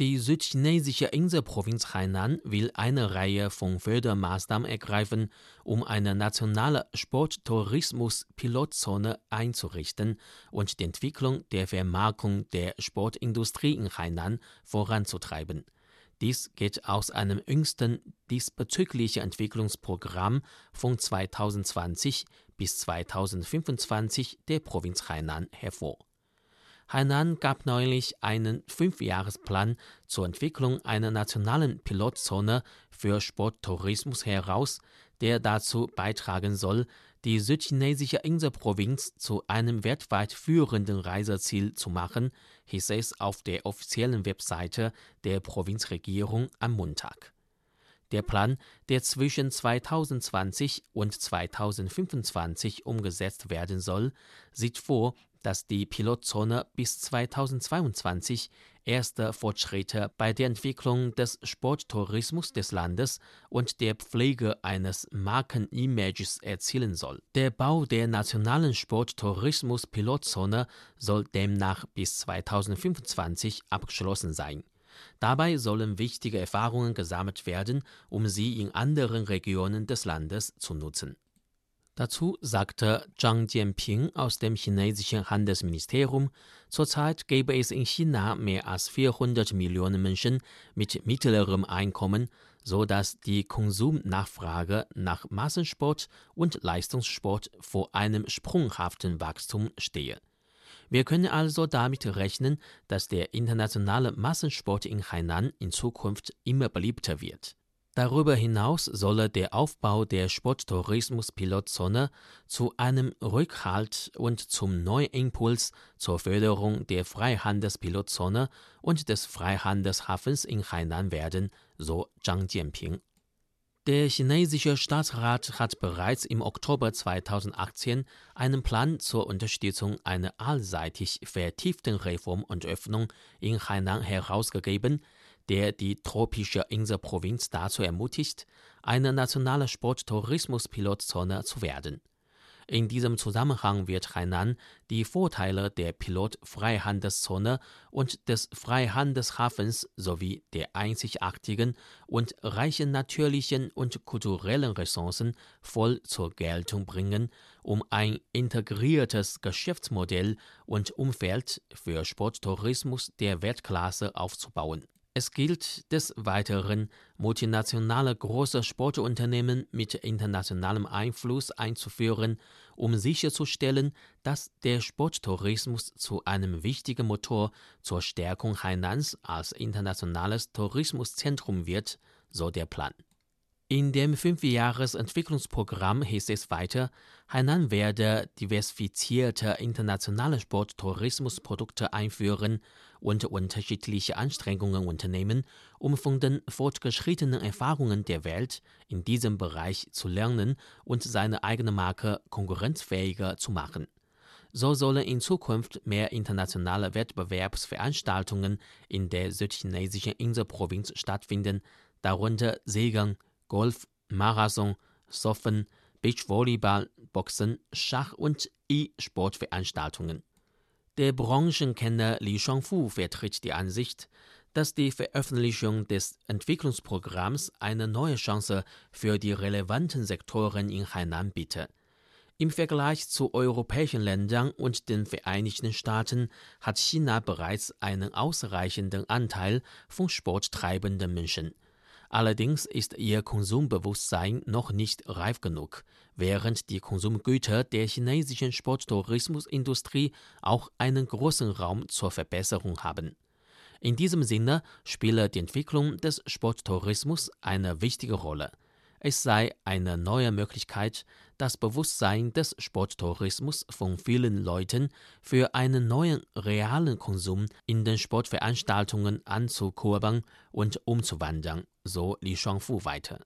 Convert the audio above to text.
Die südchinesische Inselprovinz Hainan will eine Reihe von Fördermaßnahmen ergreifen, um eine nationale Sporttourismus-Pilotzone einzurichten und die Entwicklung der Vermarktung der Sportindustrie in Hainan voranzutreiben. Dies geht aus einem jüngsten diesbezüglichen Entwicklungsprogramm von 2020 bis 2025 der Provinz Hainan hervor. Hainan gab neulich einen Fünfjahresplan zur Entwicklung einer nationalen Pilotzone für Sporttourismus heraus, der dazu beitragen soll, die südchinesische Inselprovinz zu einem weltweit führenden Reiseziel zu machen, hieß es auf der offiziellen Webseite der Provinzregierung am Montag. Der Plan, der zwischen 2020 und 2025 umgesetzt werden soll, sieht vor, dass die Pilotzone bis 2022 erste Fortschritte bei der Entwicklung des Sporttourismus des Landes und der Pflege eines Markenimages erzielen soll. Der Bau der nationalen Sporttourismus-Pilotzone soll demnach bis 2025 abgeschlossen sein. Dabei sollen wichtige Erfahrungen gesammelt werden, um sie in anderen Regionen des Landes zu nutzen. Dazu sagte Zhang Jianping aus dem chinesischen Handelsministerium, zurzeit gäbe es in China mehr als 400 Millionen Menschen mit mittlerem Einkommen, so dass die Konsumnachfrage nach Massensport und Leistungssport vor einem sprunghaften Wachstum stehe. Wir können also damit rechnen, dass der internationale Massensport in Hainan in Zukunft immer beliebter wird. Darüber hinaus solle der Aufbau der Sporttourismus-Pilotzone zu einem Rückhalt und zum neuen Impuls zur Förderung der Freihandelspilotzone und des Freihandelshafens in Hainan werden, so Zhang Jianping. Der chinesische Staatsrat hat bereits im Oktober 2018 einen Plan zur Unterstützung einer allseitig vertieften Reform und Öffnung in Hainan herausgegeben, der die tropische Inselprovinz dazu ermutigt, eine nationale Sporttourismus-Pilotzone zu werden. In diesem Zusammenhang wird Hainan die Vorteile der Pilotfreihandelszone und des Freihandelshafens sowie der einzigartigen und reichen natürlichen und kulturellen Ressourcen voll zur Geltung bringen, um ein integriertes Geschäftsmodell und Umfeld für Sporttourismus der Weltklasse aufzubauen. Es gilt des Weiteren, multinationale große Sportunternehmen mit internationalem Einfluss einzuführen, um sicherzustellen, dass der Sporttourismus zu einem wichtigen Motor zur Stärkung Hainans als internationales Tourismuszentrum wird, so der Plan. In dem Fünfjahresentwicklungsprogramm hieß es weiter, Hainan werde diversifizierte internationale Sporttourismusprodukte einführen und unterschiedliche Anstrengungen unternehmen, um von den fortgeschrittenen Erfahrungen der Welt in diesem Bereich zu lernen und seine eigene Marke konkurrenzfähiger zu machen. So sollen in Zukunft mehr internationale Wettbewerbsveranstaltungen in der südchinesischen Inselprovinz stattfinden, darunter Segeln, Golf, Marathon, Surfen, Beachvolleyball, Boxen, Schach und E-Sportveranstaltungen. Der Branchenkenner Li Shuangfu vertritt die Ansicht, dass die Veröffentlichung des Entwicklungsprogramms eine neue Chance für die relevanten Sektoren in Hainan biete. Im Vergleich zu europäischen Ländern und den Vereinigten Staaten hat China bereits einen ausreichenden Anteil von sporttreibenden Menschen. Allerdings ist ihr Konsumbewusstsein noch nicht reif genug, während die Konsumgüter der chinesischen Sporttourismusindustrie auch einen großen Raum zur Verbesserung haben. In diesem Sinne spiele die Entwicklung des Sporttourismus eine wichtige Rolle. Es sei eine neue Möglichkeit, das Bewusstsein des Sporttourismus von vielen Leuten für einen neuen realen Konsum in den Sportveranstaltungen anzukurbeln und umzuwandern, so Li Shuangfu weiter.